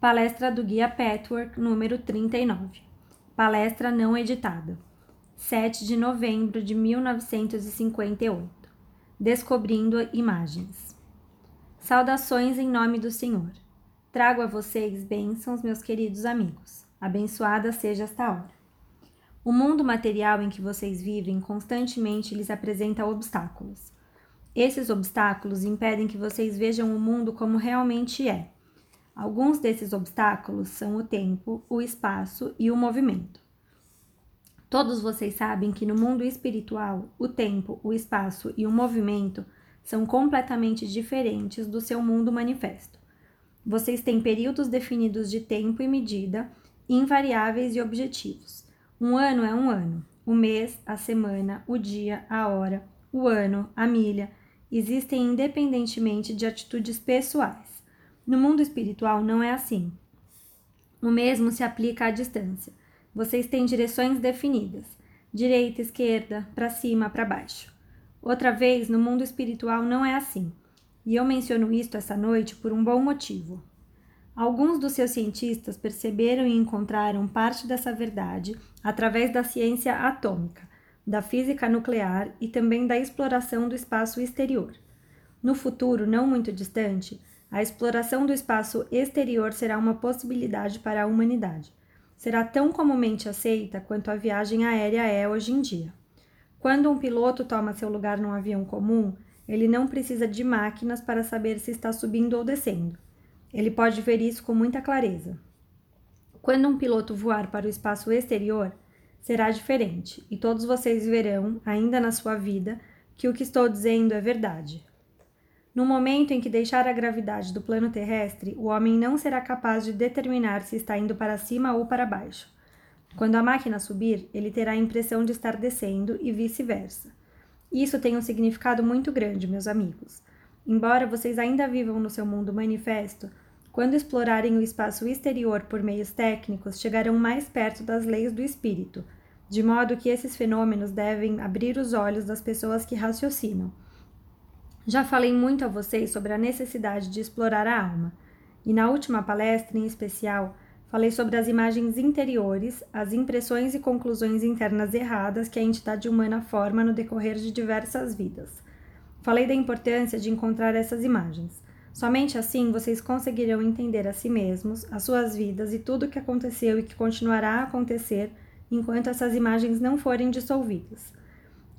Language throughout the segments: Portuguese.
Palestra do Guia Patchwork número 39. Palestra não editada. 7 de novembro de 1958. Descobrindo imagens. Saudações em nome do Senhor. Trago a vocês bênçãos, meus queridos amigos. Abençoada seja esta hora. O mundo material em que vocês vivem constantemente lhes apresenta obstáculos. Esses obstáculos impedem que vocês vejam o mundo como realmente é Alguns desses obstáculos são o tempo, o espaço e o movimento. Todos vocês sabem que no mundo espiritual, o tempo, o espaço e o movimento são completamente diferentes do seu mundo manifesto. Vocês têm períodos definidos de tempo e medida, invariáveis e objetivos. Um ano é um ano, o mês, a semana, o dia, a hora, o ano, a milha, existem independentemente de atitudes pessoais. No mundo espiritual não é assim. O mesmo se aplica à distância. Vocês têm direções definidas: direita, esquerda, para cima, para baixo. Outra vez, no mundo espiritual não é assim. E eu menciono isto essa noite por um bom motivo. Alguns dos seus cientistas perceberam e encontraram parte dessa verdade através da ciência atômica, da física nuclear e também da exploração do espaço exterior. No futuro não muito distante, a exploração do espaço exterior será uma possibilidade para a humanidade. Será tão comumente aceita quanto a viagem aérea é hoje em dia. Quando um piloto toma seu lugar num avião comum, ele não precisa de máquinas para saber se está subindo ou descendo. Ele pode ver isso com muita clareza. Quando um piloto voar para o espaço exterior, será diferente, e todos vocês verão, ainda na sua vida, que o que estou dizendo é verdade. No momento em que deixar a gravidade do plano terrestre, o homem não será capaz de determinar se está indo para cima ou para baixo. Quando a máquina subir, ele terá a impressão de estar descendo e vice-versa. Isso tem um significado muito grande, meus amigos. Embora vocês ainda vivam no seu mundo manifesto, quando explorarem o espaço exterior por meios técnicos, chegarão mais perto das leis do espírito, de modo que esses fenômenos devem abrir os olhos das pessoas que raciocinam. Já falei muito a vocês sobre a necessidade de explorar a alma, e na última palestra, em especial, falei sobre as imagens interiores, as impressões e conclusões internas erradas que a entidade humana forma no decorrer de diversas vidas. Falei da importância de encontrar essas imagens. Somente assim vocês conseguirão entender a si mesmos, as suas vidas e tudo o que aconteceu e que continuará a acontecer enquanto essas imagens não forem dissolvidas.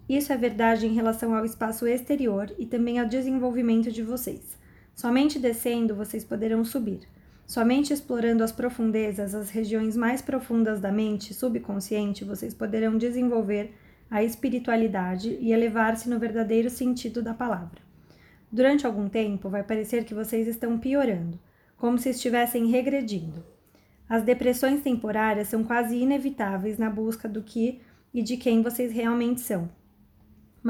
Isso é verdade em relação ao espaço exterior e também ao desenvolvimento de vocês. Somente descendo vocês poderão subir. Somente explorando as profundezas, as regiões mais profundas da mente subconsciente, vocês poderão desenvolver a espiritualidade e elevar-se no verdadeiro sentido da palavra. Durante algum tempo, vai parecer que vocês estão piorando, como se estivessem regredindo. As depressões temporárias são quase inevitáveis na busca do que e de quem vocês realmente são.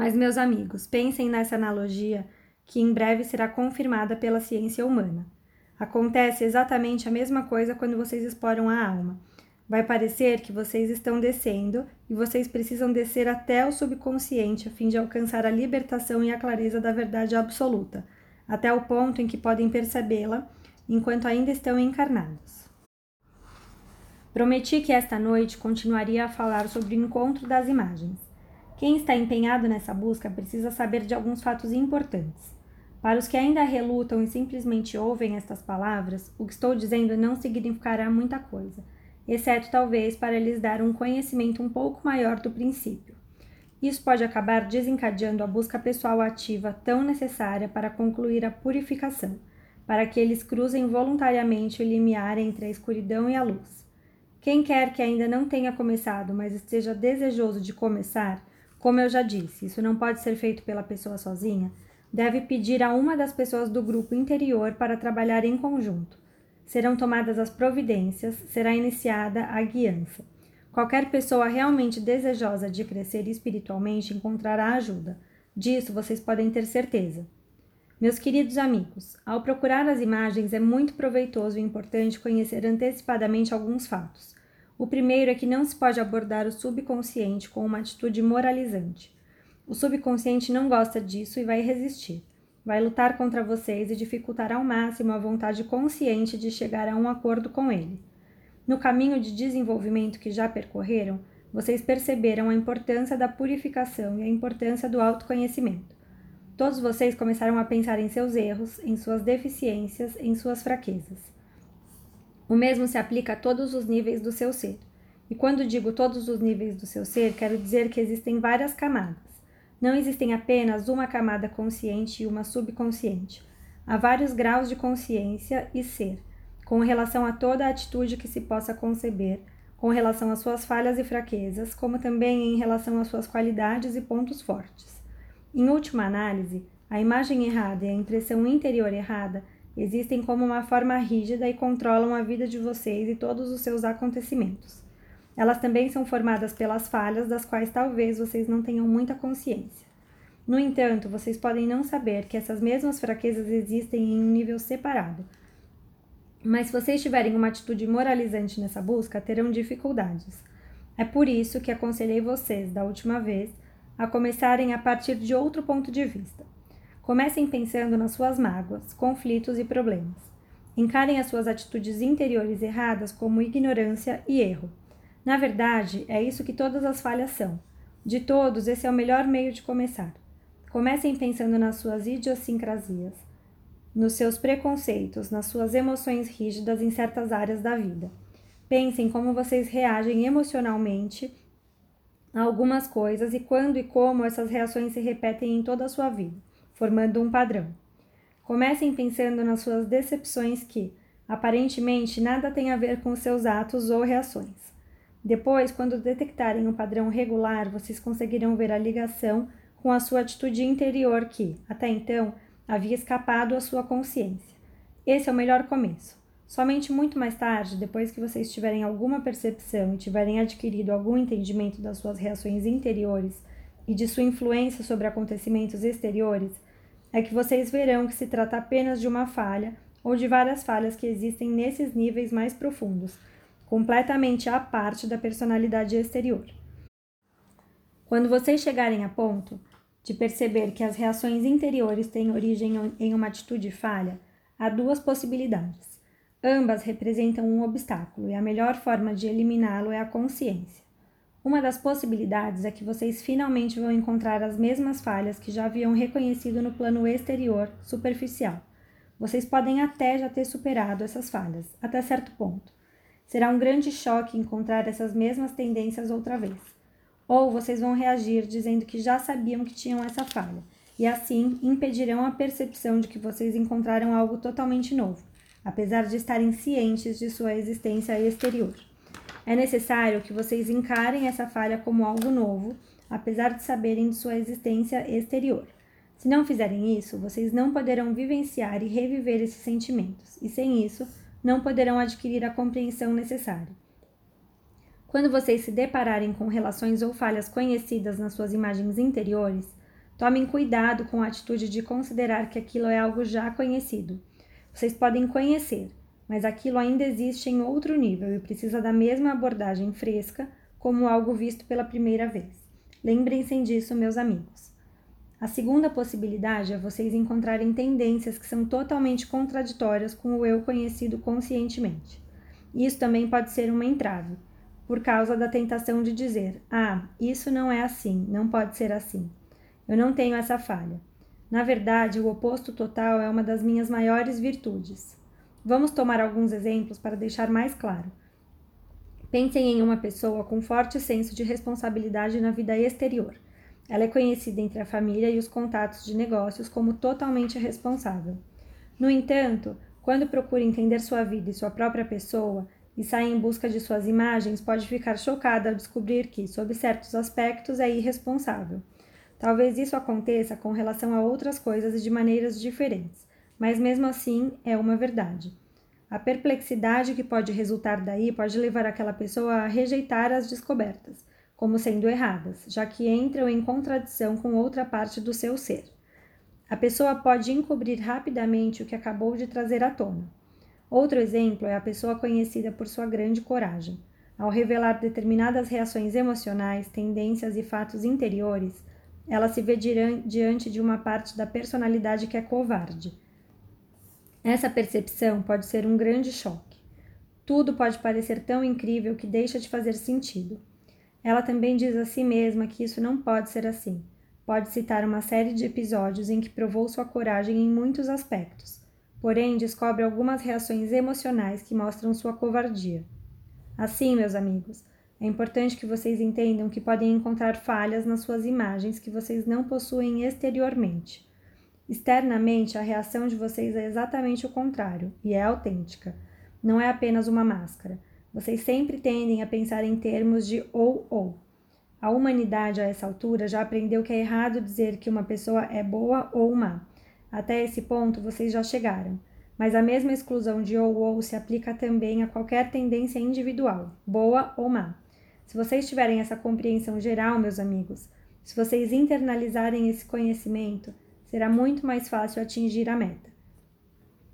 Mas, meus amigos, pensem nessa analogia que em breve será confirmada pela ciência humana. Acontece exatamente a mesma coisa quando vocês exploram a alma. Vai parecer que vocês estão descendo e vocês precisam descer até o subconsciente a fim de alcançar a libertação e a clareza da verdade absoluta, até o ponto em que podem percebê-la enquanto ainda estão encarnados. Prometi que esta noite continuaria a falar sobre o encontro das imagens. Quem está empenhado nessa busca precisa saber de alguns fatos importantes. Para os que ainda relutam e simplesmente ouvem estas palavras, o que estou dizendo não significará muita coisa, exceto talvez para lhes dar um conhecimento um pouco maior do princípio. Isso pode acabar desencadeando a busca pessoal ativa tão necessária para concluir a purificação, para que eles cruzem voluntariamente o limiar entre a escuridão e a luz. Quem quer que ainda não tenha começado, mas esteja desejoso de começar, como eu já disse, isso não pode ser feito pela pessoa sozinha. Deve pedir a uma das pessoas do grupo interior para trabalhar em conjunto. Serão tomadas as providências, será iniciada a guiança. Qualquer pessoa realmente desejosa de crescer espiritualmente encontrará ajuda. Disso vocês podem ter certeza. Meus queridos amigos, ao procurar as imagens é muito proveitoso e importante conhecer antecipadamente alguns fatos. O primeiro é que não se pode abordar o subconsciente com uma atitude moralizante. O subconsciente não gosta disso e vai resistir. vai lutar contra vocês e dificultar ao máximo a vontade consciente de chegar a um acordo com ele. No caminho de desenvolvimento que já percorreram, vocês perceberam a importância da purificação e a importância do autoconhecimento. Todos vocês começaram a pensar em seus erros, em suas deficiências, em suas fraquezas. O mesmo se aplica a todos os níveis do seu ser. E quando digo todos os níveis do seu ser, quero dizer que existem várias camadas. Não existem apenas uma camada consciente e uma subconsciente. Há vários graus de consciência e ser, com relação a toda atitude que se possa conceber, com relação às suas falhas e fraquezas, como também em relação às suas qualidades e pontos fortes. Em última análise, a imagem errada e a impressão interior errada existem como uma forma rígida e controlam a vida de vocês e todos os seus acontecimentos. Elas também são formadas pelas falhas das quais talvez vocês não tenham muita consciência. No entanto, vocês podem não saber que essas mesmas fraquezas existem em um nível separado. Mas se vocês tiverem uma atitude moralizante nessa busca, terão dificuldades. É por isso que aconselhei vocês, da última vez, a começarem a partir de outro ponto de vista. Comecem pensando nas suas mágoas, conflitos e problemas. Encarem as suas atitudes interiores erradas como ignorância e erro. Na verdade, é isso que todas as falhas são. De todos, esse é o melhor meio de começar. Comecem pensando nas suas idiosincrasias, nos seus preconceitos, nas suas emoções rígidas em certas áreas da vida. Pensem como vocês reagem emocionalmente a algumas coisas e quando e como essas reações se repetem em toda a sua vida, formando um padrão. Comecem pensando nas suas decepções que, aparentemente, nada tem a ver com seus atos ou reações. Depois, quando detectarem um padrão regular, vocês conseguirão ver a ligação com a sua atitude interior que, até então, havia escapado à sua consciência. Esse é o melhor começo. Somente muito mais tarde, depois que vocês tiverem alguma percepção e tiverem adquirido algum entendimento das suas reações interiores e de sua influência sobre acontecimentos exteriores, é que vocês verão que se trata apenas de uma falha ou de várias falhas que existem nesses níveis mais profundos completamente à parte da personalidade exterior. Quando vocês chegarem a ponto de perceber que as reações interiores têm origem em uma atitude falha, há duas possibilidades. Ambas representam um obstáculo e a melhor forma de eliminá-lo é a consciência. Uma das possibilidades é que vocês finalmente vão encontrar as mesmas falhas que já haviam reconhecido no plano exterior, superficial. Vocês podem até já ter superado essas falhas, até certo ponto. Será um grande choque encontrar essas mesmas tendências outra vez. Ou vocês vão reagir dizendo que já sabiam que tinham essa falha, e assim impedirão a percepção de que vocês encontraram algo totalmente novo, apesar de estarem cientes de sua existência exterior. É necessário que vocês encarem essa falha como algo novo, apesar de saberem de sua existência exterior. Se não fizerem isso, vocês não poderão vivenciar e reviver esses sentimentos, e sem isso, não poderão adquirir a compreensão necessária. Quando vocês se depararem com relações ou falhas conhecidas nas suas imagens interiores, tomem cuidado com a atitude de considerar que aquilo é algo já conhecido. Vocês podem conhecer, mas aquilo ainda existe em outro nível e precisa da mesma abordagem fresca como algo visto pela primeira vez. Lembrem-se disso, meus amigos. A segunda possibilidade é vocês encontrarem tendências que são totalmente contraditórias com o eu conhecido conscientemente. Isso também pode ser uma entrave, por causa da tentação de dizer: ah, isso não é assim, não pode ser assim. Eu não tenho essa falha. Na verdade, o oposto total é uma das minhas maiores virtudes. Vamos tomar alguns exemplos para deixar mais claro. Pensem em uma pessoa com forte senso de responsabilidade na vida exterior ela é conhecida entre a família e os contatos de negócios como totalmente responsável. No entanto, quando procura entender sua vida e sua própria pessoa e sai em busca de suas imagens, pode ficar chocada ao descobrir que, sob certos aspectos, é irresponsável. Talvez isso aconteça com relação a outras coisas e de maneiras diferentes, mas mesmo assim é uma verdade. A perplexidade que pode resultar daí pode levar aquela pessoa a rejeitar as descobertas, como sendo erradas, já que entram em contradição com outra parte do seu ser. A pessoa pode encobrir rapidamente o que acabou de trazer à tona. Outro exemplo é a pessoa conhecida por sua grande coragem. Ao revelar determinadas reações emocionais, tendências e fatos interiores, ela se vê diante de uma parte da personalidade que é covarde. Essa percepção pode ser um grande choque. Tudo pode parecer tão incrível que deixa de fazer sentido. Ela também diz a si mesma que isso não pode ser assim. Pode citar uma série de episódios em que provou sua coragem em muitos aspectos, porém descobre algumas reações emocionais que mostram sua covardia. Assim, meus amigos, é importante que vocês entendam que podem encontrar falhas nas suas imagens que vocês não possuem exteriormente. Externamente, a reação de vocês é exatamente o contrário e é autêntica. Não é apenas uma máscara. Vocês sempre tendem a pensar em termos de ou ou. A humanidade a essa altura já aprendeu que é errado dizer que uma pessoa é boa ou má. Até esse ponto vocês já chegaram mas a mesma exclusão de ou ou se aplica também a qualquer tendência individual, boa ou má. Se vocês tiverem essa compreensão geral, meus amigos, se vocês internalizarem esse conhecimento, será muito mais fácil atingir a meta.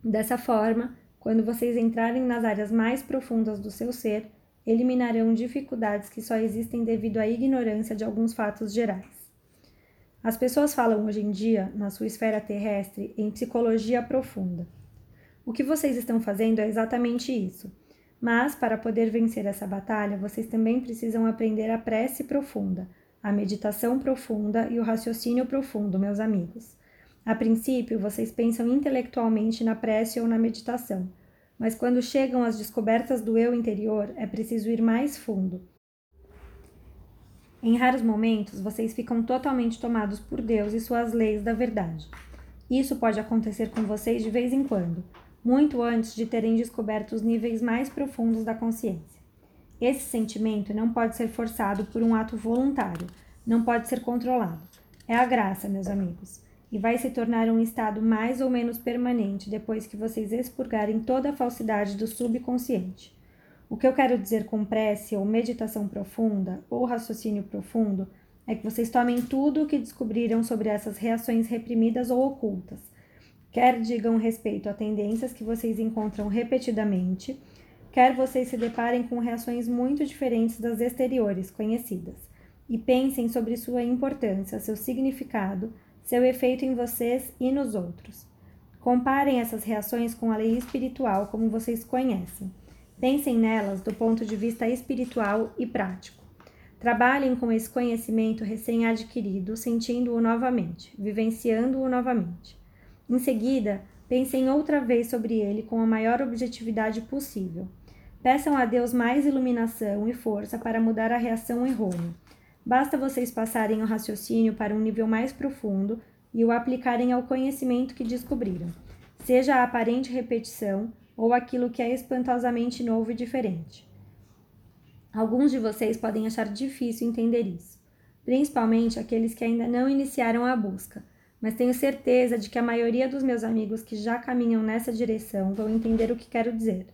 Dessa forma, quando vocês entrarem nas áreas mais profundas do seu ser, eliminarão dificuldades que só existem devido à ignorância de alguns fatos gerais. As pessoas falam hoje em dia, na sua esfera terrestre, em psicologia profunda. O que vocês estão fazendo é exatamente isso. Mas, para poder vencer essa batalha, vocês também precisam aprender a prece profunda, a meditação profunda e o raciocínio profundo, meus amigos. A princípio, vocês pensam intelectualmente na prece ou na meditação, mas quando chegam às descobertas do eu interior, é preciso ir mais fundo. Em raros momentos, vocês ficam totalmente tomados por Deus e suas leis da verdade. Isso pode acontecer com vocês de vez em quando, muito antes de terem descoberto os níveis mais profundos da consciência. Esse sentimento não pode ser forçado por um ato voluntário, não pode ser controlado. É a graça, meus amigos, e vai se tornar um estado mais ou menos permanente depois que vocês expurgarem toda a falsidade do subconsciente. O que eu quero dizer com prece ou meditação profunda ou raciocínio profundo é que vocês tomem tudo o que descobriram sobre essas reações reprimidas ou ocultas quer digam respeito a tendências que vocês encontram repetidamente, quer vocês se deparem com reações muito diferentes das exteriores conhecidas, e pensem sobre sua importância, seu significado, seu efeito em vocês e nos outros. Comparem essas reações com a lei espiritual como vocês conhecem. Pensem nelas do ponto de vista espiritual e prático. Trabalhem com esse conhecimento recém-adquirido, sentindo-o novamente, vivenciando-o novamente. Em seguida, pensem outra vez sobre ele com a maior objetividade possível. Peçam a Deus mais iluminação e força para mudar a reação errônea. Basta vocês passarem o raciocínio para um nível mais profundo e o aplicarem ao conhecimento que descobriram, seja a aparente repetição ou aquilo que é espantosamente novo e diferente. Alguns de vocês podem achar difícil entender isso, principalmente aqueles que ainda não iniciaram a busca mas tenho certeza de que a maioria dos meus amigos que já caminham nessa direção vão entender o que quero dizer.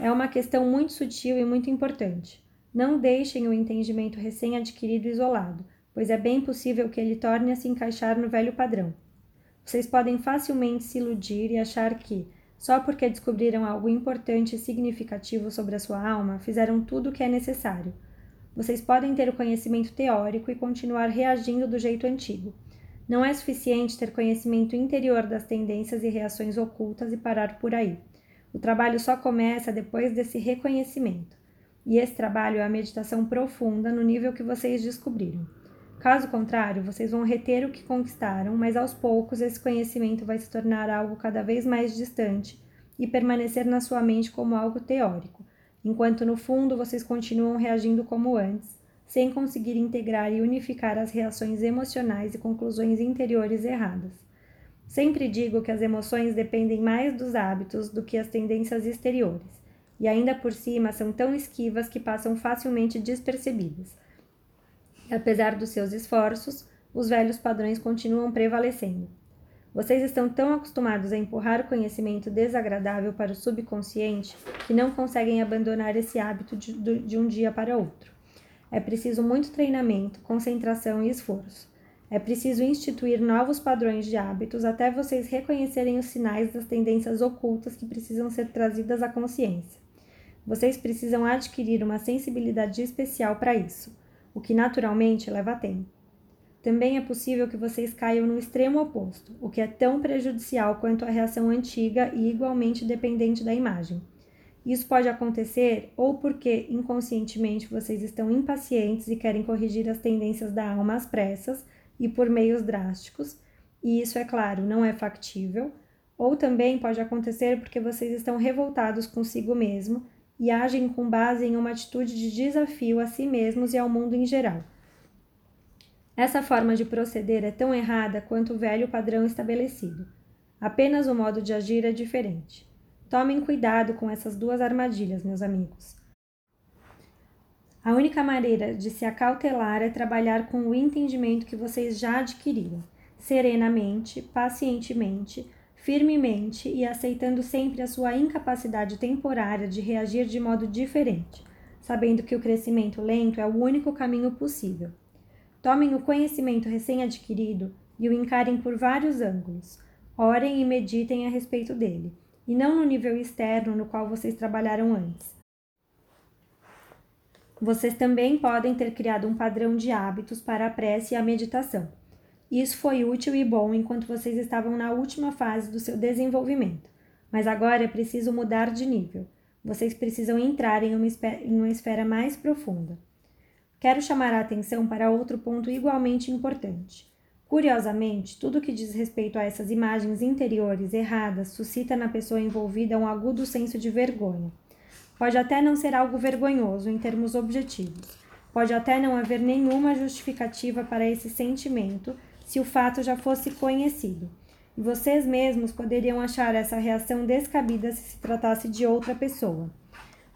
É uma questão muito sutil e muito importante. Não deixem o entendimento recém-adquirido isolado, pois é bem possível que ele torne a se encaixar no velho padrão. Vocês podem facilmente se iludir e achar que, só porque descobriram algo importante e significativo sobre a sua alma, fizeram tudo o que é necessário. Vocês podem ter o conhecimento teórico e continuar reagindo do jeito antigo. Não é suficiente ter conhecimento interior das tendências e reações ocultas e parar por aí. O trabalho só começa depois desse reconhecimento. E esse trabalho é a meditação profunda no nível que vocês descobriram. Caso contrário, vocês vão reter o que conquistaram, mas aos poucos esse conhecimento vai se tornar algo cada vez mais distante e permanecer na sua mente como algo teórico, enquanto no fundo vocês continuam reagindo como antes, sem conseguir integrar e unificar as reações emocionais e conclusões interiores erradas. Sempre digo que as emoções dependem mais dos hábitos do que as tendências exteriores, e ainda por cima são tão esquivas que passam facilmente despercebidas. E apesar dos seus esforços, os velhos padrões continuam prevalecendo. Vocês estão tão acostumados a empurrar o conhecimento desagradável para o subconsciente que não conseguem abandonar esse hábito de, de um dia para outro. É preciso muito treinamento, concentração e esforço. É preciso instituir novos padrões de hábitos até vocês reconhecerem os sinais das tendências ocultas que precisam ser trazidas à consciência. Vocês precisam adquirir uma sensibilidade especial para isso, o que naturalmente leva tempo. também é possível que vocês caiam no extremo oposto, o que é tão prejudicial quanto a reação antiga e igualmente dependente da imagem. Isso pode acontecer ou porque inconscientemente vocês estão impacientes e querem corrigir as tendências da alma às pressas e por meios drásticos, e isso, é claro, não é factível, ou também pode acontecer porque vocês estão revoltados consigo mesmo e agem com base em uma atitude de desafio a si mesmos e ao mundo em geral. Essa forma de proceder é tão errada quanto o velho padrão estabelecido. Apenas o modo de agir é diferente. Tomem cuidado com essas duas armadilhas, meus amigos. A única maneira de se acautelar é trabalhar com o entendimento que vocês já adquiriram, serenamente, pacientemente, firmemente e aceitando sempre a sua incapacidade temporária de reagir de modo diferente, sabendo que o crescimento lento é o único caminho possível. Tomem o conhecimento recém-adquirido e o encarem por vários ângulos. Orem e meditem a respeito dele, e não no nível externo no qual vocês trabalharam antes. Vocês também podem ter criado um padrão de hábitos para a prece e a meditação. Isso foi útil e bom enquanto vocês estavam na última fase do seu desenvolvimento, mas agora é preciso mudar de nível. Vocês precisam entrar em uma, em uma esfera mais profunda. Quero chamar a atenção para outro ponto igualmente importante. Curiosamente, tudo que diz respeito a essas imagens interiores erradas suscita na pessoa envolvida um agudo senso de vergonha. Pode até não ser algo vergonhoso em termos objetivos. Pode até não haver nenhuma justificativa para esse sentimento se o fato já fosse conhecido. E vocês mesmos poderiam achar essa reação descabida se se tratasse de outra pessoa.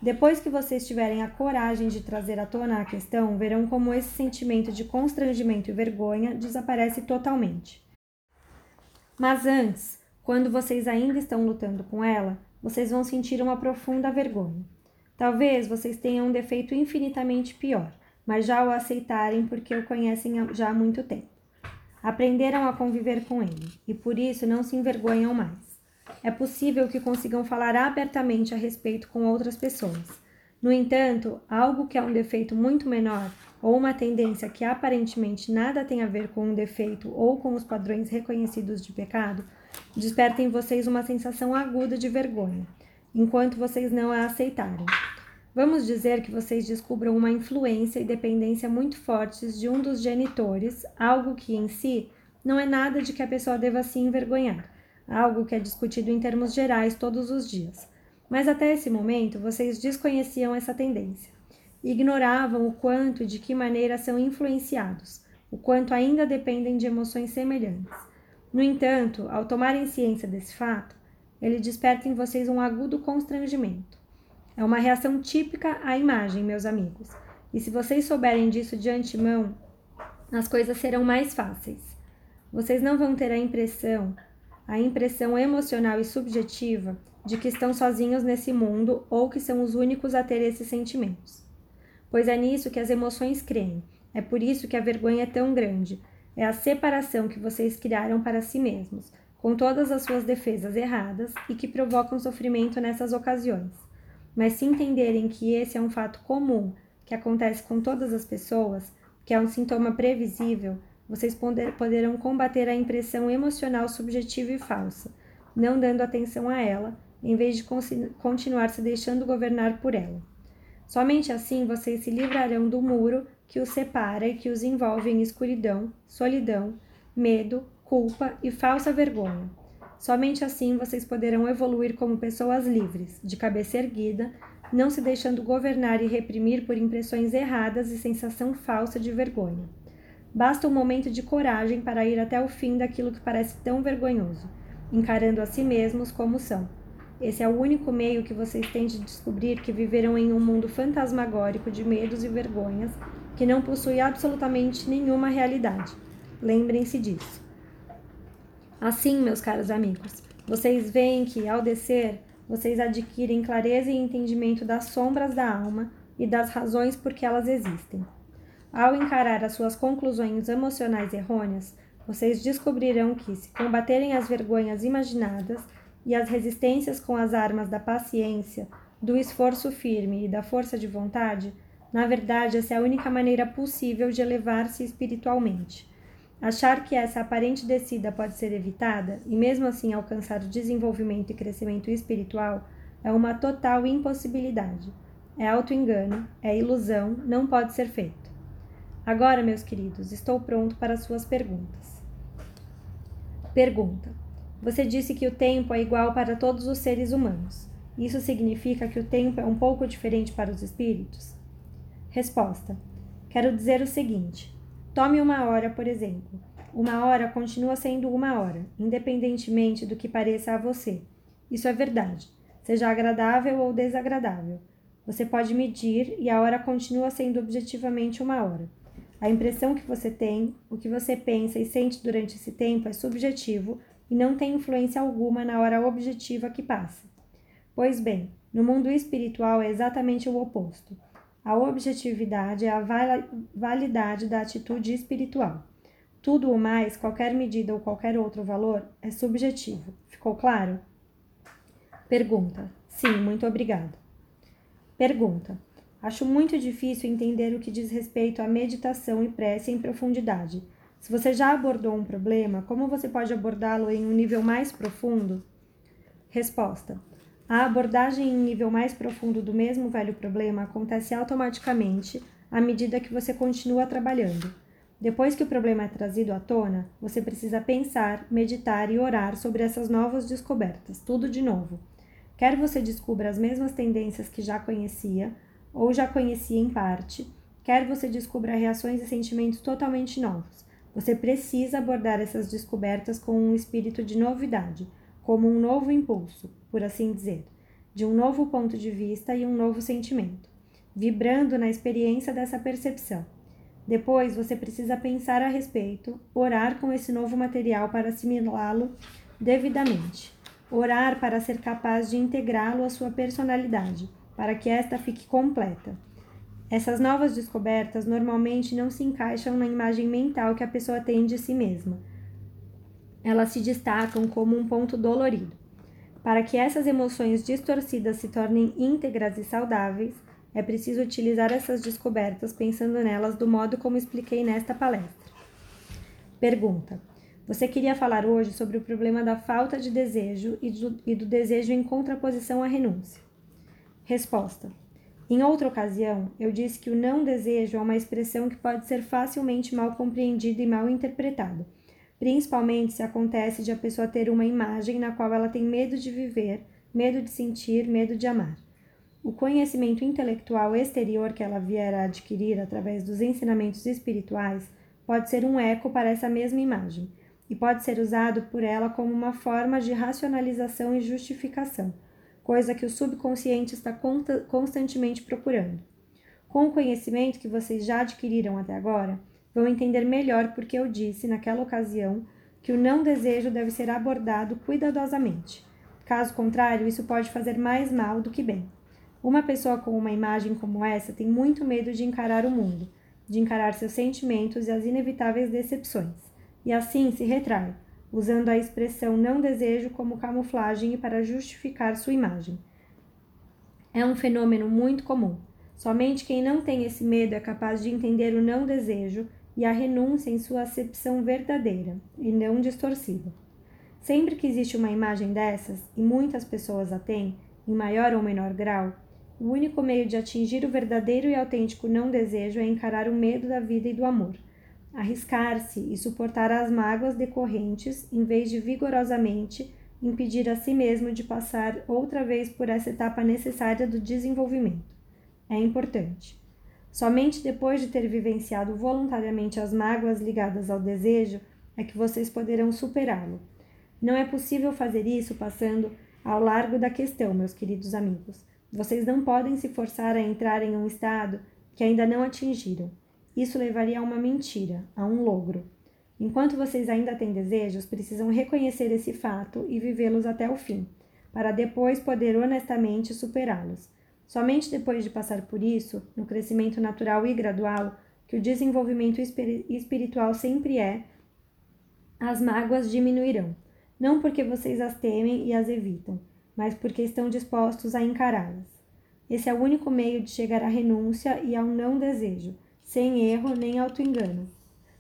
Depois que vocês tiverem a coragem de trazer à tona a questão, verão como esse sentimento de constrangimento e vergonha desaparece totalmente. Mas antes, quando vocês ainda estão lutando com ela, vocês vão sentir uma profunda vergonha. Talvez vocês tenham um defeito infinitamente pior, mas já o aceitarem porque o conhecem já há muito tempo. Aprenderam a conviver com ele e por isso não se envergonham mais. É possível que consigam falar abertamente a respeito com outras pessoas. No entanto, algo que é um defeito muito menor ou uma tendência que aparentemente nada tem a ver com um defeito ou com os padrões reconhecidos de pecado, desperta em vocês uma sensação aguda de vergonha, enquanto vocês não a aceitarem. Vamos dizer que vocês descubram uma influência e dependência muito fortes de um dos genitores, algo que em si não é nada de que a pessoa deva se envergonhar, algo que é discutido em termos gerais todos os dias. Mas até esse momento vocês desconheciam essa tendência, ignoravam o quanto e de que maneira são influenciados, o quanto ainda dependem de emoções semelhantes. No entanto, ao tomarem ciência desse fato, ele desperta em vocês um agudo constrangimento é uma reação típica à imagem, meus amigos. E se vocês souberem disso de antemão, as coisas serão mais fáceis. Vocês não vão ter a impressão, a impressão emocional e subjetiva de que estão sozinhos nesse mundo ou que são os únicos a ter esses sentimentos. Pois é nisso que as emoções creem. É por isso que a vergonha é tão grande. É a separação que vocês criaram para si mesmos, com todas as suas defesas erradas e que provocam sofrimento nessas ocasiões. Mas se entenderem que esse é um fato comum, que acontece com todas as pessoas, que é um sintoma previsível, vocês poderão combater a impressão emocional subjetiva e falsa, não dando atenção a ela, em vez de continuar se deixando governar por ela. Somente assim vocês se livrarão do muro que os separa e que os envolve em escuridão, solidão, medo, culpa e falsa vergonha. Somente assim vocês poderão evoluir como pessoas livres, de cabeça erguida, não se deixando governar e reprimir por impressões erradas e sensação falsa de vergonha. Basta um momento de coragem para ir até o fim daquilo que parece tão vergonhoso, encarando a si mesmos como são. Esse é o único meio que vocês têm de descobrir que viverão em um mundo fantasmagórico de medos e vergonhas que não possui absolutamente nenhuma realidade. Lembrem-se disso. Assim, meus caros amigos, vocês veem que, ao descer, vocês adquirem clareza e entendimento das sombras da alma e das razões por que elas existem. Ao encarar as suas conclusões emocionais errôneas, vocês descobrirão que, se combaterem as vergonhas imaginadas e as resistências com as armas da paciência, do esforço firme e da força de vontade, na verdade, essa é a única maneira possível de elevar-se espiritualmente. Achar que essa aparente descida pode ser evitada e mesmo assim alcançar o desenvolvimento e crescimento espiritual é uma total impossibilidade. É auto-engano, é ilusão, não pode ser feito. Agora, meus queridos, estou pronto para as suas perguntas. Pergunta: Você disse que o tempo é igual para todos os seres humanos. Isso significa que o tempo é um pouco diferente para os espíritos? Resposta: Quero dizer o seguinte: Tome uma hora, por exemplo. Uma hora continua sendo uma hora, independentemente do que pareça a você. Isso é verdade, seja agradável ou desagradável. Você pode medir e a hora continua sendo objetivamente uma hora. A impressão que você tem, o que você pensa e sente durante esse tempo é subjetivo e não tem influência alguma na hora objetiva que passa. Pois bem, no mundo espiritual é exatamente o oposto. A objetividade é a validade da atitude espiritual. Tudo o mais, qualquer medida ou qualquer outro valor, é subjetivo. Ficou claro? Pergunta. Sim, muito obrigado. Pergunta. Acho muito difícil entender o que diz respeito à meditação e prece em profundidade. Se você já abordou um problema, como você pode abordá-lo em um nível mais profundo? Resposta. A abordagem em nível mais profundo do mesmo velho problema acontece automaticamente à medida que você continua trabalhando. Depois que o problema é trazido à tona, você precisa pensar, meditar e orar sobre essas novas descobertas, tudo de novo. Quer você descubra as mesmas tendências que já conhecia, ou já conhecia em parte, quer você descubra reações e sentimentos totalmente novos. Você precisa abordar essas descobertas com um espírito de novidade, como um novo impulso, por assim dizer, de um novo ponto de vista e um novo sentimento, vibrando na experiência dessa percepção. Depois você precisa pensar a respeito, orar com esse novo material para assimilá-lo devidamente, orar para ser capaz de integrá-lo à sua personalidade, para que esta fique completa. Essas novas descobertas normalmente não se encaixam na imagem mental que a pessoa tem de si mesma elas se destacam como um ponto dolorido. Para que essas emoções distorcidas se tornem íntegras e saudáveis, é preciso utilizar essas descobertas pensando nelas do modo como expliquei nesta palestra. Pergunta: Você queria falar hoje sobre o problema da falta de desejo e do, e do desejo em contraposição à renúncia? Resposta: Em outra ocasião, eu disse que o não desejo é uma expressão que pode ser facilmente mal compreendida e mal interpretada principalmente se acontece de a pessoa ter uma imagem na qual ela tem medo de viver, medo de sentir, medo de amar. O conhecimento intelectual exterior que ela vier a adquirir através dos ensinamentos espirituais pode ser um eco para essa mesma imagem e pode ser usado por ela como uma forma de racionalização e justificação, coisa que o subconsciente está constantemente procurando. Com o conhecimento que vocês já adquiriram até agora, vão entender melhor porque eu disse naquela ocasião que o não desejo deve ser abordado cuidadosamente. Caso contrário, isso pode fazer mais mal do que bem. Uma pessoa com uma imagem como essa tem muito medo de encarar o mundo, de encarar seus sentimentos e as inevitáveis decepções, e assim se retrai, usando a expressão não desejo como camuflagem para justificar sua imagem. É um fenômeno muito comum. Somente quem não tem esse medo é capaz de entender o não desejo e a renúncia em sua acepção verdadeira e não distorcida. Sempre que existe uma imagem dessas, e muitas pessoas a têm, em maior ou menor grau, o único meio de atingir o verdadeiro e autêntico não desejo é encarar o medo da vida e do amor, arriscar-se e suportar as mágoas decorrentes, em vez de vigorosamente impedir a si mesmo de passar outra vez por essa etapa necessária do desenvolvimento. É importante. Somente depois de ter vivenciado voluntariamente as mágoas ligadas ao desejo é que vocês poderão superá-lo. Não é possível fazer isso passando ao largo da questão, meus queridos amigos. Vocês não podem se forçar a entrar em um estado que ainda não atingiram. Isso levaria a uma mentira, a um logro. Enquanto vocês ainda têm desejos, precisam reconhecer esse fato e vivê-los até o fim, para depois poder honestamente superá-los. Somente depois de passar por isso, no crescimento natural e gradual, que o desenvolvimento espiritual sempre é, as mágoas diminuirão, não porque vocês as temem e as evitam, mas porque estão dispostos a encará-las. Esse é o único meio de chegar à renúncia e ao não desejo, sem erro nem autoengano.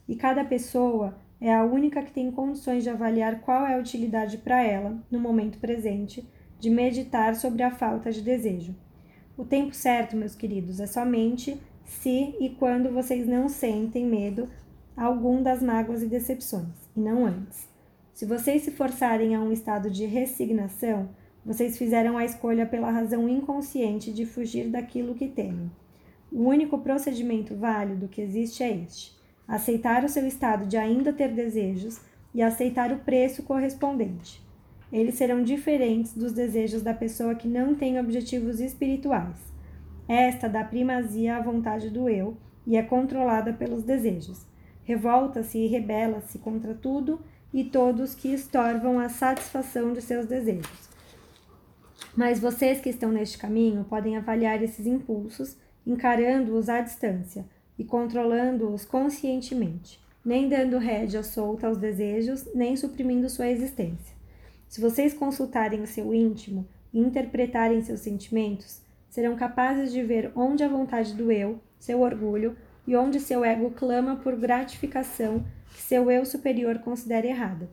E cada pessoa é a única que tem condições de avaliar qual é a utilidade para ela, no momento presente, de meditar sobre a falta de desejo. O tempo certo, meus queridos, é somente se e quando vocês não sentem medo algum das mágoas e decepções, e não antes. Se vocês se forçarem a um estado de resignação, vocês fizeram a escolha pela razão inconsciente de fugir daquilo que temem. O único procedimento válido que existe é este: aceitar o seu estado de ainda ter desejos e aceitar o preço correspondente. Eles serão diferentes dos desejos da pessoa que não tem objetivos espirituais. Esta dá primazia à vontade do eu e é controlada pelos desejos. Revolta-se e rebela-se contra tudo e todos que estorvam a satisfação de seus desejos. Mas vocês que estão neste caminho podem avaliar esses impulsos, encarando-os à distância e controlando-os conscientemente, nem dando rédea solta aos desejos, nem suprimindo sua existência. Se vocês consultarem o seu íntimo e interpretarem seus sentimentos, serão capazes de ver onde a vontade do eu, seu orgulho, e onde seu ego clama por gratificação que seu eu superior considera errada.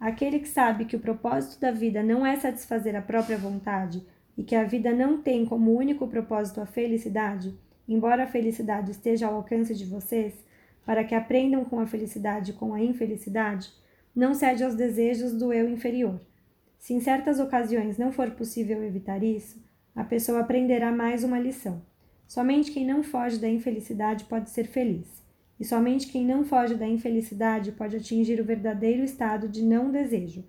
Aquele que sabe que o propósito da vida não é satisfazer a própria vontade e que a vida não tem como único propósito a felicidade, embora a felicidade esteja ao alcance de vocês, para que aprendam com a felicidade e com a infelicidade, não cede aos desejos do eu inferior. Se em certas ocasiões não for possível evitar isso, a pessoa aprenderá mais uma lição. Somente quem não foge da infelicidade pode ser feliz. E somente quem não foge da infelicidade pode atingir o verdadeiro estado de não desejo,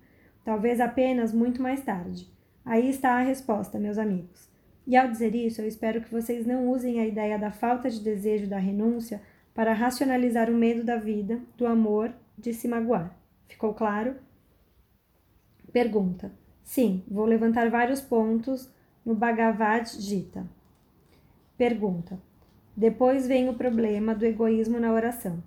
talvez apenas muito mais tarde. Aí está a resposta, meus amigos. E ao dizer isso, eu espero que vocês não usem a ideia da falta de desejo da renúncia para racionalizar o medo da vida, do amor, de se magoar. Ficou claro? Pergunta. Sim, vou levantar vários pontos no Bhagavad Gita. Pergunta. Depois vem o problema do egoísmo na oração.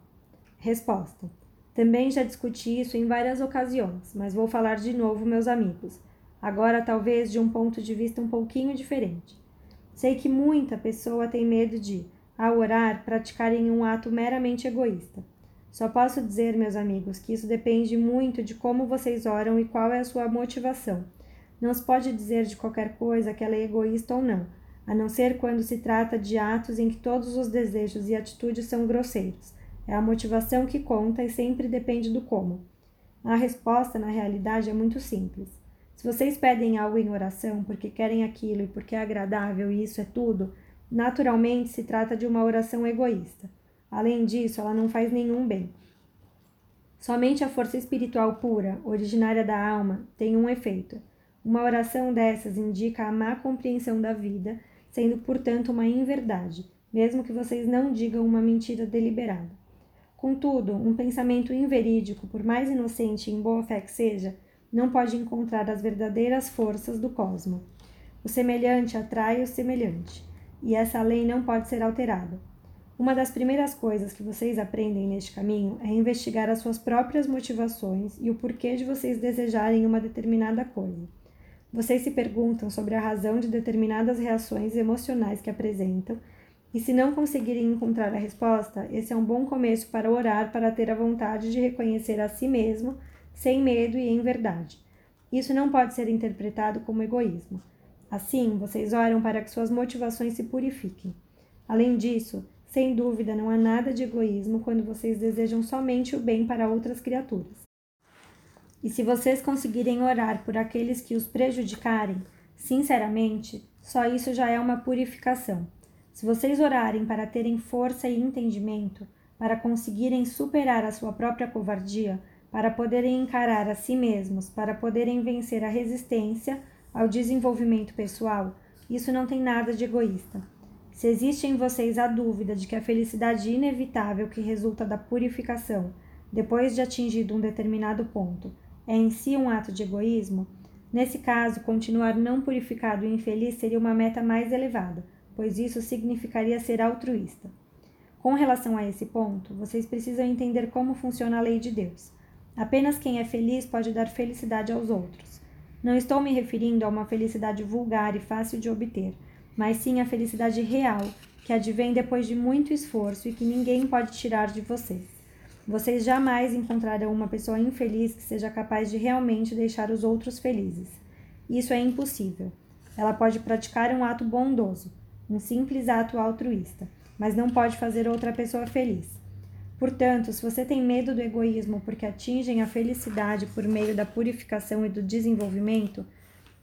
Resposta: Também já discuti isso em várias ocasiões, mas vou falar de novo, meus amigos. Agora, talvez de um ponto de vista um pouquinho diferente. Sei que muita pessoa tem medo de, ao orar, praticarem um ato meramente egoísta. Só posso dizer, meus amigos, que isso depende muito de como vocês oram e qual é a sua motivação. Não se pode dizer de qualquer coisa que ela é egoísta ou não a não ser quando se trata de atos em que todos os desejos e atitudes são grosseiros. É a motivação que conta e sempre depende do como. A resposta, na realidade, é muito simples. Se vocês pedem algo em oração porque querem aquilo e porque é agradável e isso é tudo, naturalmente se trata de uma oração egoísta. Além disso, ela não faz nenhum bem. Somente a força espiritual pura, originária da alma, tem um efeito. Uma oração dessas indica a má compreensão da vida sendo, portanto, uma inverdade, mesmo que vocês não digam uma mentira deliberada. Contudo, um pensamento inverídico, por mais inocente e em boa fé que seja, não pode encontrar as verdadeiras forças do cosmo. O semelhante atrai o semelhante, e essa lei não pode ser alterada. Uma das primeiras coisas que vocês aprendem neste caminho é investigar as suas próprias motivações e o porquê de vocês desejarem uma determinada coisa. Vocês se perguntam sobre a razão de determinadas reações emocionais que apresentam, e se não conseguirem encontrar a resposta, esse é um bom começo para orar para ter a vontade de reconhecer a si mesmo, sem medo e em verdade. Isso não pode ser interpretado como egoísmo. Assim, vocês oram para que suas motivações se purifiquem. Além disso, sem dúvida, não há nada de egoísmo quando vocês desejam somente o bem para outras criaturas. E se vocês conseguirem orar por aqueles que os prejudicarem, sinceramente, só isso já é uma purificação. Se vocês orarem para terem força e entendimento, para conseguirem superar a sua própria covardia, para poderem encarar a si mesmos, para poderem vencer a resistência ao desenvolvimento pessoal, isso não tem nada de egoísta. Se existe em vocês a dúvida de que a felicidade inevitável que resulta da purificação, depois de atingido um determinado ponto, é em si um ato de egoísmo, nesse caso, continuar não purificado e infeliz seria uma meta mais elevada, pois isso significaria ser altruísta. Com relação a esse ponto, vocês precisam entender como funciona a lei de Deus. Apenas quem é feliz pode dar felicidade aos outros. Não estou me referindo a uma felicidade vulgar e fácil de obter, mas sim a felicidade real, que advém depois de muito esforço e que ninguém pode tirar de vocês. Vocês jamais encontrarão uma pessoa infeliz que seja capaz de realmente deixar os outros felizes. Isso é impossível. Ela pode praticar um ato bondoso, um simples ato altruísta, mas não pode fazer outra pessoa feliz. Portanto, se você tem medo do egoísmo porque atingem a felicidade por meio da purificação e do desenvolvimento,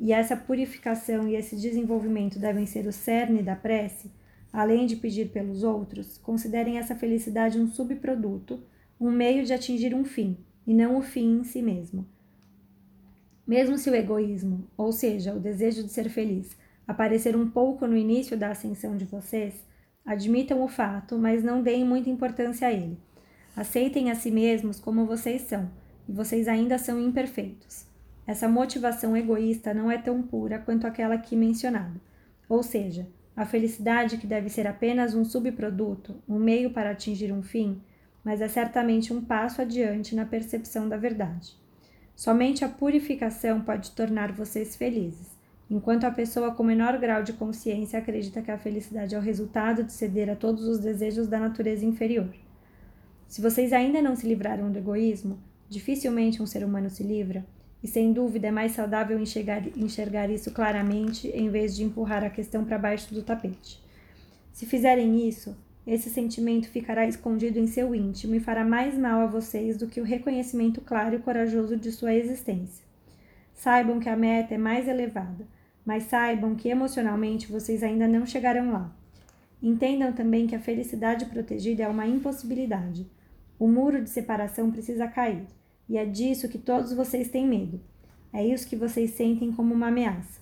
e essa purificação e esse desenvolvimento devem ser o cerne da prece, além de pedir pelos outros, considerem essa felicidade um subproduto um meio de atingir um fim, e não o fim em si mesmo. Mesmo se o egoísmo, ou seja, o desejo de ser feliz, aparecer um pouco no início da ascensão de vocês, admitam o fato, mas não deem muita importância a ele. Aceitem a si mesmos como vocês são, e vocês ainda são imperfeitos. Essa motivação egoísta não é tão pura quanto aquela aqui mencionada, ou seja, a felicidade que deve ser apenas um subproduto, um meio para atingir um fim, mas é certamente um passo adiante na percepção da verdade. Somente a purificação pode tornar vocês felizes, enquanto a pessoa com menor grau de consciência acredita que a felicidade é o resultado de ceder a todos os desejos da natureza inferior. Se vocês ainda não se livraram do egoísmo, dificilmente um ser humano se livra, e sem dúvida é mais saudável enxergar, enxergar isso claramente em vez de empurrar a questão para baixo do tapete. Se fizerem isso, esse sentimento ficará escondido em seu íntimo e fará mais mal a vocês do que o reconhecimento claro e corajoso de sua existência. Saibam que a meta é mais elevada, mas saibam que emocionalmente vocês ainda não chegarão lá. Entendam também que a felicidade protegida é uma impossibilidade. O muro de separação precisa cair, e é disso que todos vocês têm medo. É isso que vocês sentem como uma ameaça.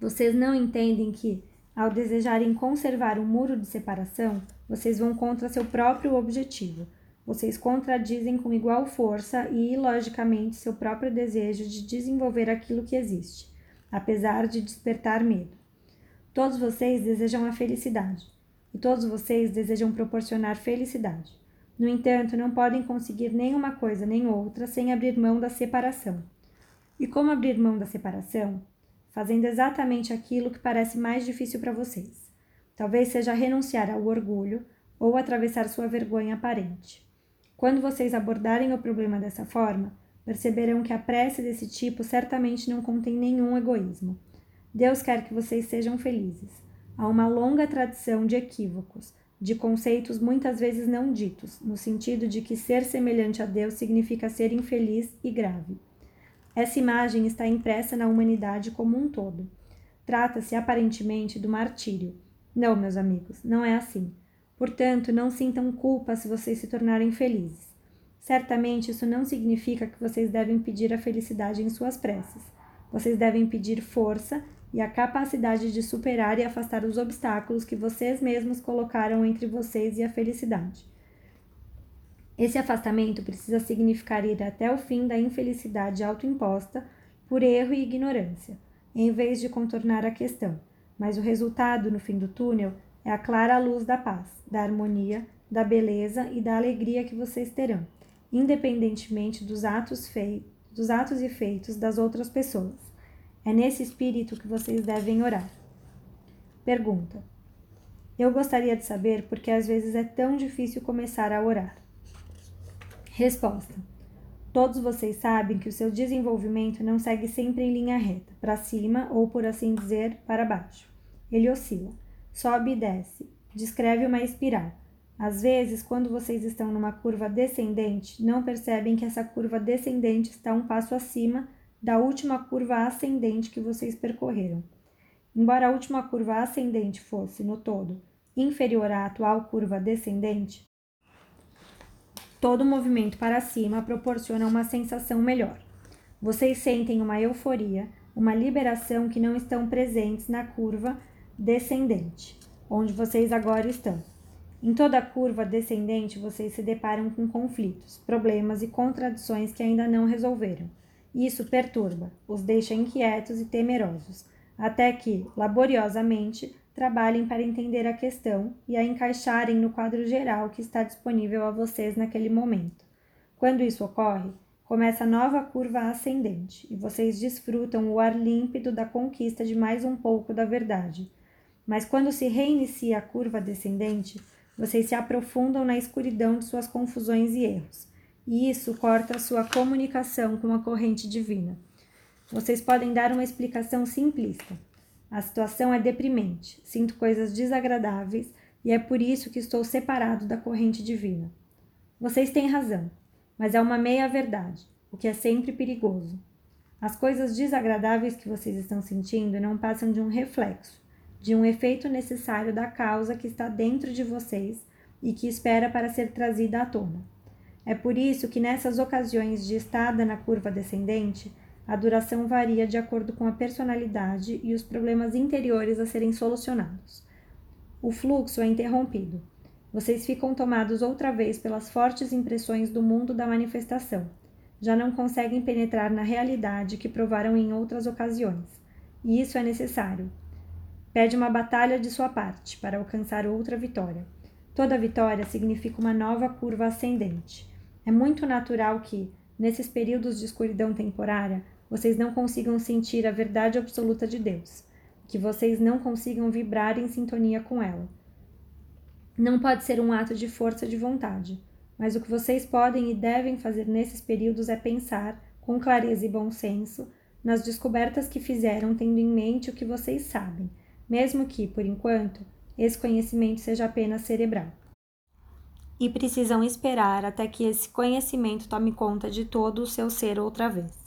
Vocês não entendem que, ao desejarem conservar um muro de separação, vocês vão contra seu próprio objetivo. Vocês contradizem com igual força e ilogicamente seu próprio desejo de desenvolver aquilo que existe, apesar de despertar medo. Todos vocês desejam a felicidade, e todos vocês desejam proporcionar felicidade. No entanto, não podem conseguir nem uma coisa nem outra sem abrir mão da separação. E como abrir mão da separação? fazendo exatamente aquilo que parece mais difícil para vocês. Talvez seja renunciar ao orgulho ou atravessar sua vergonha aparente. Quando vocês abordarem o problema dessa forma, perceberão que a prece desse tipo certamente não contém nenhum egoísmo. Deus quer que vocês sejam felizes. Há uma longa tradição de equívocos, de conceitos muitas vezes não ditos, no sentido de que ser semelhante a Deus significa ser infeliz e grave. Essa imagem está impressa na humanidade como um todo. Trata-se aparentemente do martírio. Não, meus amigos, não é assim. Portanto, não sintam culpa se vocês se tornarem felizes. Certamente isso não significa que vocês devem pedir a felicidade em suas preces. Vocês devem pedir força e a capacidade de superar e afastar os obstáculos que vocês mesmos colocaram entre vocês e a felicidade. Esse afastamento precisa significar ir até o fim da infelicidade autoimposta por erro e ignorância, em vez de contornar a questão. Mas o resultado no fim do túnel é a clara luz da paz, da harmonia, da beleza e da alegria que vocês terão, independentemente dos atos feitos, dos atos e feitos das outras pessoas. É nesse espírito que vocês devem orar. Pergunta: Eu gostaria de saber por que às vezes é tão difícil começar a orar. Resposta: Todos vocês sabem que o seu desenvolvimento não segue sempre em linha reta, para cima ou, por assim dizer, para baixo. Ele oscila, sobe e desce, descreve uma espiral. Às vezes, quando vocês estão numa curva descendente, não percebem que essa curva descendente está um passo acima da última curva ascendente que vocês percorreram. Embora a última curva ascendente fosse, no todo, inferior à atual curva descendente, Todo movimento para cima proporciona uma sensação melhor. Vocês sentem uma euforia, uma liberação que não estão presentes na curva descendente, onde vocês agora estão. Em toda curva descendente, vocês se deparam com conflitos, problemas e contradições que ainda não resolveram. Isso perturba, os deixa inquietos e temerosos, até que, laboriosamente, trabalhem para entender a questão e a encaixarem no quadro geral que está disponível a vocês naquele momento. Quando isso ocorre, começa nova curva ascendente e vocês desfrutam o ar límpido da conquista de mais um pouco da verdade. Mas quando se reinicia a curva descendente, vocês se aprofundam na escuridão de suas confusões e erros, e isso corta a sua comunicação com a corrente divina. Vocês podem dar uma explicação simplista. A situação é deprimente, sinto coisas desagradáveis e é por isso que estou separado da corrente divina. Vocês têm razão, mas é uma meia-verdade, o que é sempre perigoso. As coisas desagradáveis que vocês estão sentindo não passam de um reflexo, de um efeito necessário da causa que está dentro de vocês e que espera para ser trazida à tona. É por isso que nessas ocasiões de estada na curva descendente, a duração varia de acordo com a personalidade e os problemas interiores a serem solucionados. O fluxo é interrompido. Vocês ficam tomados outra vez pelas fortes impressões do mundo da manifestação. Já não conseguem penetrar na realidade que provaram em outras ocasiões. E isso é necessário. Pede uma batalha de sua parte para alcançar outra vitória. Toda vitória significa uma nova curva ascendente. É muito natural que, nesses períodos de escuridão temporária, vocês não consigam sentir a verdade absoluta de Deus, que vocês não consigam vibrar em sintonia com ela. Não pode ser um ato de força de vontade, mas o que vocês podem e devem fazer nesses períodos é pensar, com clareza e bom senso, nas descobertas que fizeram, tendo em mente o que vocês sabem, mesmo que, por enquanto, esse conhecimento seja apenas cerebral. E precisam esperar até que esse conhecimento tome conta de todo o seu ser outra vez.